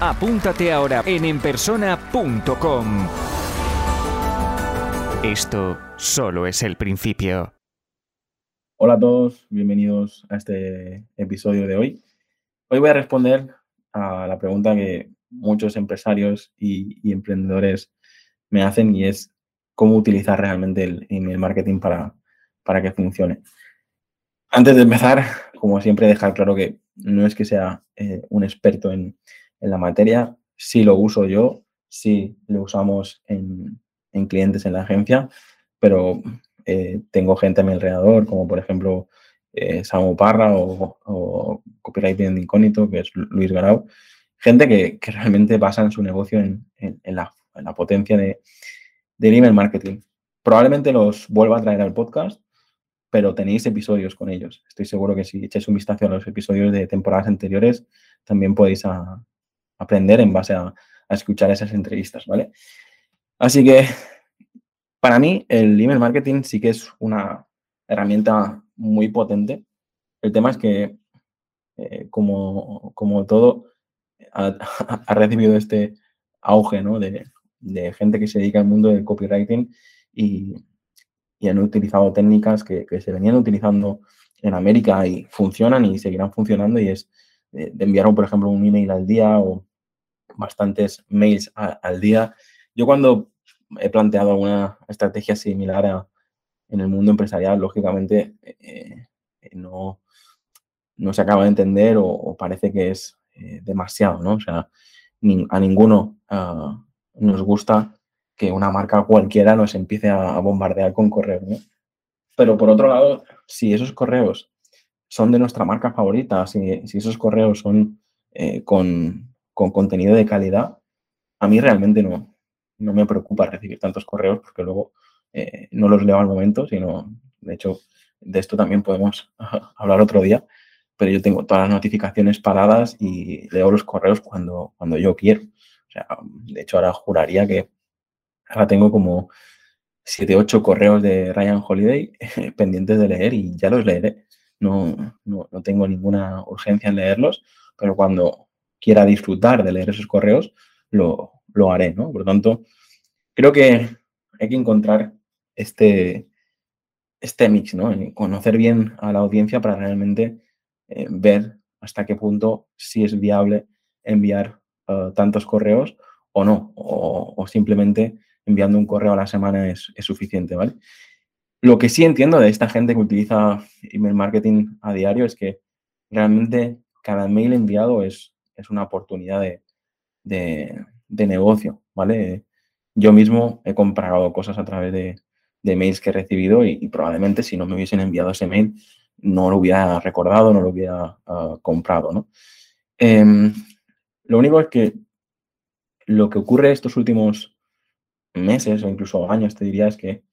apúntate ahora en enpersona.com. Esto solo es el principio. Hola a todos, bienvenidos a este episodio de hoy. Hoy voy a responder a la pregunta que muchos empresarios y, emprendedores me hacen y es cómo utilizar realmente el marketing para, para que funcione. Antes de empezar, como siempre, dejar claro que no es que sea eh, un experto en, en, la materia, sí lo uso yo, sí lo usamos en, en clientes en la agencia, pero eh, tengo gente a mi alrededor, como por ejemplo eh, Samu Parra o, o Copywriting Incógnito, que es Luis Garau. Gente que, que realmente en su negocio en, en, la, en la, potencia de, del email marketing. Probablemente los vuelva a traer al podcast, pero tenéis episodios con ellos. Estoy seguro que si echáis un vistazo a los episodios de temporadas anteriores, también podéis aprender en base a, escuchar esas entrevistas, ¿vale? Así que para mí, el email marketing sí que es una herramienta muy potente. El tema es que, eh, como, como, todo, ha, recibido este auge ¿no? de, gente que se dedica al mundo del copywriting y, y han utilizado técnicas que, se venían utilizando en América y funcionan y seguirán funcionando y es de, de enviar, por ejemplo, un email al día o bastantes mails a, al día. Yo cuando he planteado alguna estrategia similar en el mundo empresarial, lógicamente eh, eh, no, no se acaba de entender o, parece que es eh, demasiado, ¿no? O sea, a ninguno uh, nos gusta que una marca cualquiera nos empiece a, bombardear con correos. Pero por otro lado, si esos correos son de nuestra marca favorita, si, esos correos son con, con contenido de calidad, a mí realmente no, no me preocupa recibir tantos correos porque luego eh, no los leo al momento, sino, de hecho, de esto también podemos hablar otro día, pero yo tengo todas las notificaciones paradas y leo los correos cuando, cuando yo quiero. O sea, de hecho, ahora juraría que ahora tengo como 7, 8 correos de Ryan Holiday pendientes de leer y ya los leeré. No, no, no tengo ninguna urgencia en leerlos, pero cuando quiera disfrutar de leer esos correos, lo, lo haré, ¿no? Por lo tanto, creo que hay que encontrar este, este mix, ¿no? Conocer bien a la audiencia para realmente eh, ver hasta qué punto si es viable enviar uh, tantos correos o no, o, o, simplemente enviando un correo a la semana es, es, suficiente, ¿vale? Lo que sí entiendo de esta gente que utiliza email marketing a diario es que realmente cada mail enviado es, es una oportunidad de, de, negocio, ¿vale? Yo mismo he comprado cosas a través de, de mails que he recibido y, probablemente si no me hubiesen enviado ese mail no lo hubiera recordado, no lo hubiera uh, comprado, ¿no? Eh, lo único es que lo que ocurre estos últimos meses o incluso años, te diría, es que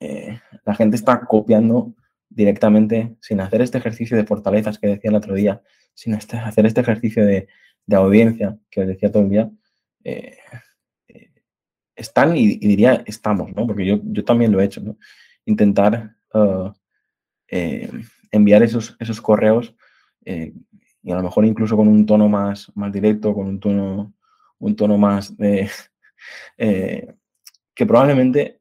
eh, la gente está copiando directamente sin hacer este ejercicio de fortalezas que decía el otro día, sin este, hacer este ejercicio de, audiencia que os decía todo el día, eh, eh, están y, diría estamos, ¿no? Porque yo, yo también lo he hecho, ¿no? Intentar uh, enviar esos, esos correos y a lo mejor incluso con un tono más, más directo, con un tono, un tono más de... Que probablemente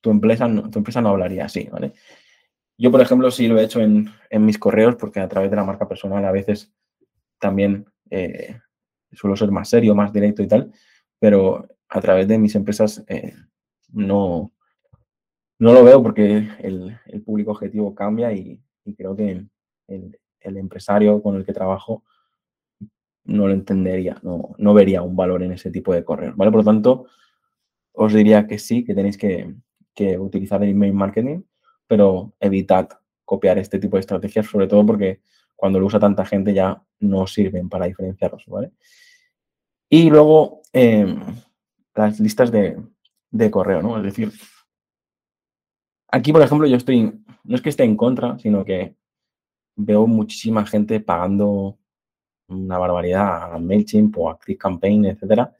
tu empresa, no, tu empresa no hablaría así, ¿vale? Yo, por ejemplo, sí lo he hecho en, en mis correos porque a través de la marca personal a veces también eh, suelo ser más serio, más directo y tal, pero a través de mis empresas eh, no, no lo veo porque el, el público objetivo cambia y, creo que el, el, empresario con el que trabajo no lo entendería, no, no, vería un valor en ese tipo de correos, ¿vale? Por lo tanto, os diría que sí, que tenéis que, que utilizar el email marketing, pero evitad copiar este tipo de estrategias, sobre todo porque cuando lo usa tanta gente ya no sirven para diferenciarlos, ¿vale? Y luego, eh, las listas de, de correo, ¿no? Es decir, aquí, por ejemplo, yo estoy, no es que esté en contra, sino que veo muchísima gente pagando una barbaridad a MailChimp o a ClickCampaign, etcétera,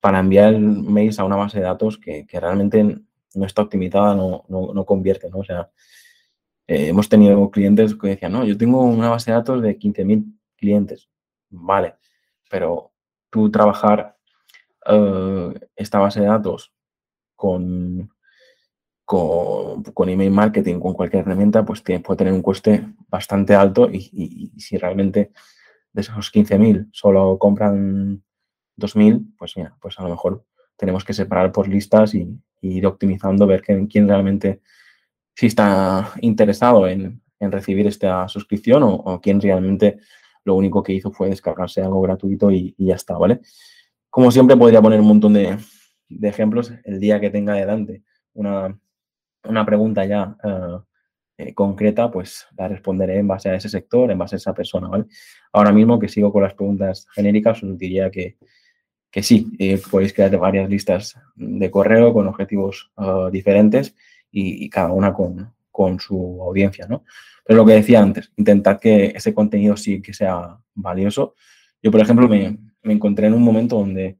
para enviar mails a una base de datos que, realmente no está optimizada, no, no, convierte, ¿no? O sea, eh, hemos tenido clientes que decían, no, yo tengo una base de datos de 15.000 clientes. Vale, pero tú trabajar eh, esta base de datos con, con, email marketing, con cualquier herramienta, pues puede tener un coste bastante alto y, si realmente de esos 15.000 solo compran 2.000, pues mira, pues a lo mejor tenemos que separar por listas y, ir optimizando, ver quién, realmente si está interesado en, recibir esta suscripción o, quién realmente lo único que hizo fue descargarse algo gratuito y, ya está, ¿vale? Como siempre, podría poner un montón de, ejemplos. El día que tenga adelante una, una pregunta ya eh, eh, concreta, pues la responderé en base a ese sector, en base a esa persona, ¿vale? Ahora mismo que sigo con las preguntas genéricas, os diría que, que sí, eh, podéis crear varias listas de correo con objetivos diferentes y, cada una con, con, su audiencia, ¿no? Pero lo que decía antes, intentad que ese contenido sí que sea valioso. Yo, por ejemplo, me, me encontré en un momento donde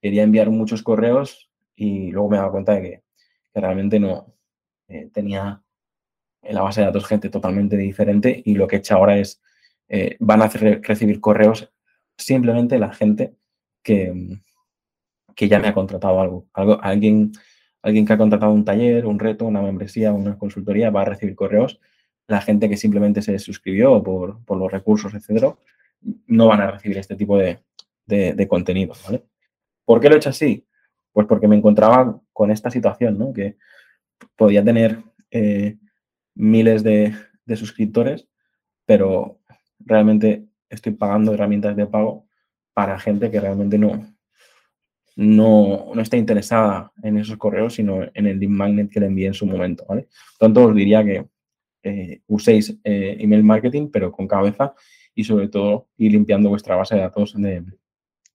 quería enviar muchos correos y luego me daba cuenta de que, realmente no eh, tenía en la base de datos gente totalmente diferente y lo que he hecho ahora es, eh, van a recibir correos simplemente la gente que, que ya me ha contratado algo. algo alguien, alguien que ha contratado un taller, un reto, una membresía, una consultoría, va a recibir correos. La gente que simplemente se suscribió por, por los recursos, etcétera, no van a recibir este tipo de, de, contenido, ¿vale? ¿Por qué lo he hecho así? Pues porque me encontraba con esta situación, ¿no? Que podía tener eh, miles de, suscriptores, pero realmente estoy pagando herramientas de pago para gente que realmente no, no, no, está interesada en esos correos, sino en el lead magnet que le envié en su momento, ¿vale? Tanto, os diría que eh, uséis eh, email marketing, pero con cabeza y sobre todo ir limpiando vuestra base de datos de,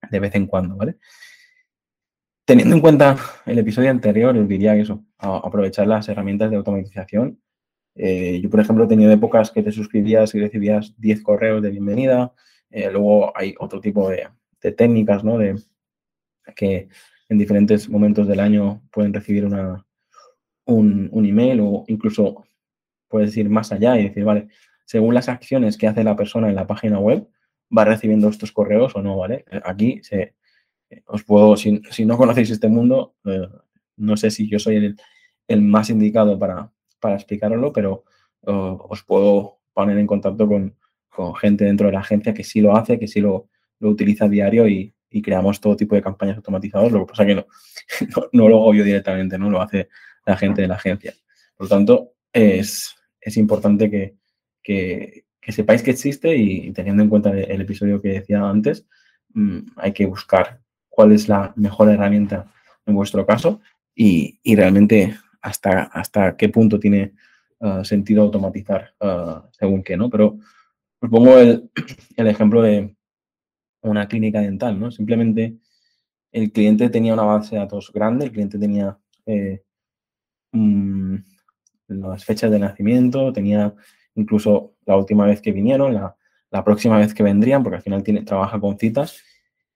de vez en cuando, ¿vale? Teniendo en cuenta el episodio anterior, os diría que eso, aprovechar las herramientas de automatización. Eh, yo, por ejemplo, he tenido épocas que te suscribías y recibías 10 correos de bienvenida. Eh, luego hay otro tipo de, técnicas, ¿no? De que en diferentes momentos del año pueden recibir una, un, un, email o incluso puedes ir más allá y decir, vale, según las acciones que hace la persona en la página web, va recibiendo estos correos o no, ¿vale? Aquí se, os puedo, si, no conocéis este mundo, eh, no sé si yo soy el, el más indicado para, para explicaroslo, pero os puedo poner en contacto con, con, gente dentro de la agencia que sí lo hace, que sí lo, lo utiliza a diario y, y, creamos todo tipo de campañas automatizadas. Lo que pasa que no, no, lo hago yo directamente, ¿no? Lo hace la gente de la agencia. Por lo tanto, es, es importante que, que, que sepáis que existe y teniendo en cuenta el episodio que decía antes, mm, hay que buscar cuál es la mejor herramienta en vuestro caso y, realmente hasta, hasta qué punto tiene uh, sentido automatizar uh, según qué, ¿no? Pero os pongo el, ejemplo de una clínica dental, ¿no? Simplemente el cliente tenía una base de datos grande, el cliente tenía eh, mm, las fechas de nacimiento, tenía incluso la última vez que vinieron, la, próxima vez que vendrían, porque al final tiene, trabaja con citas.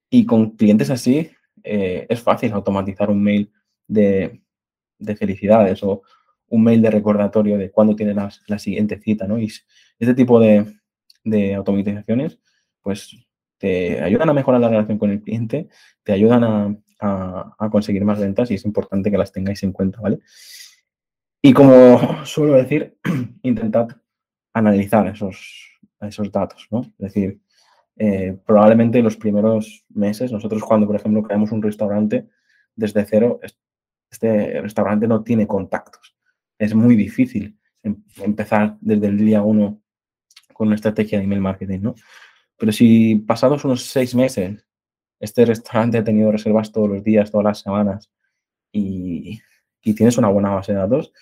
Y con clientes así eh, es fácil automatizar un mail de, felicidades o un mail de recordatorio de cuándo tiene la, siguiente cita, ¿no? Y este tipo de, automatizaciones, pues te ayudan a mejorar la relación con el cliente, te ayudan a, a, conseguir más ventas y es importante que las tengáis en cuenta, ¿vale? Y como suelo decir, intentad analizar esos, esos datos, ¿no? Es decir, eh, probablemente los primeros meses, nosotros cuando, por ejemplo, creamos un restaurante desde cero, este restaurante no tiene contactos. Es muy difícil em, empezar desde el día uno con una estrategia de email marketing, ¿no? Pero si pasados unos seis meses, este restaurante ha tenido reservas todos los días, todas las semanas y, tienes una buena base de datos,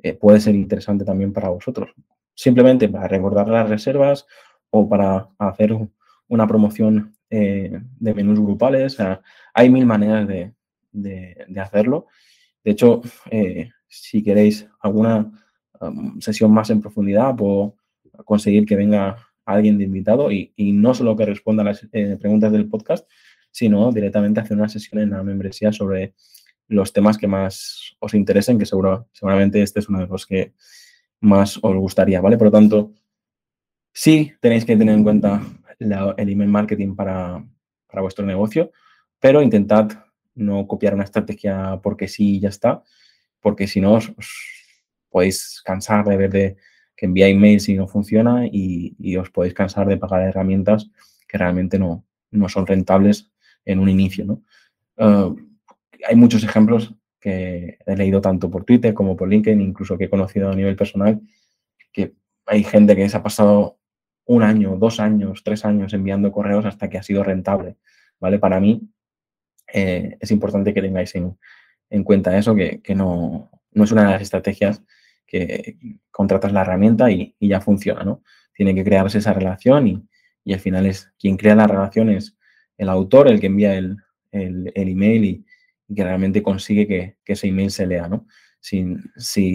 eh, puede ser interesante también para vosotros simplemente para recordar las reservas o para hacer una promoción eh, de menús grupales. hay mil maneras de, hacerlo. De hecho, eh, si queréis alguna um, sesión más en profundidad, puedo conseguir que venga alguien de invitado y, no solo que responda a las eh, preguntas del podcast, sino directamente hacer una sesión en la membresía sobre los temas que más os interesen, que seguro, seguramente este es uno de los que más os gustaría, ¿vale? Por lo tanto, sí tenéis que tener en cuenta el email marketing para, vuestro negocio, pero intentad no copiar una estrategia porque sí y ya está, porque si no os, podéis cansar de ver de que enviáis emails y no funciona y, os podéis cansar de pagar herramientas que realmente no, no son rentables en un inicio, ¿no? Uh, hay muchos ejemplos que he leído tanto por Twitter como por LinkedIn, incluso que he conocido a nivel personal, que hay gente que se ha pasado un año, dos años, tres años enviando correos hasta que ha sido rentable, ¿vale? Para mí eh, es importante que tengáis en, cuenta eso, que, no, no, es una de las estrategias que contratas la herramienta y, ya funciona, ¿no? Tiene que crearse esa relación y, al final es quien crea la relación es el autor, el que envía el, email y, que realmente consigue que, ese email se lea, ¿no? Si,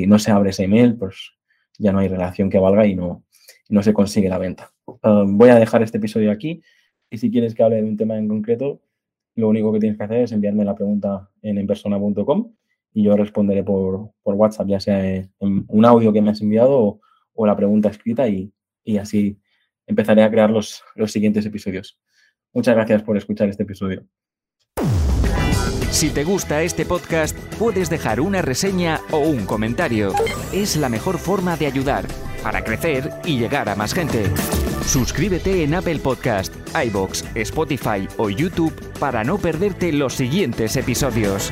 no se abre ese email, pues ya no hay relación que valga y no, no se consigue la venta. Ah, voy a dejar este episodio aquí y si quieres que hable de un tema en concreto, lo único que tienes que hacer es enviarme la pregunta en enpersona.com y yo responderé por, WhatsApp, ya sea en un audio que me has enviado o, la pregunta escrita y, así empezaré a crear los, los siguientes episodios. Muchas gracias por escuchar este episodio. Si te gusta este podcast, puedes dejar una reseña o un comentario. Es la mejor forma de ayudar para crecer y llegar a más gente. Suscríbete en Apple Podcast, iBox, Spotify o YouTube para no perderte los siguientes episodios.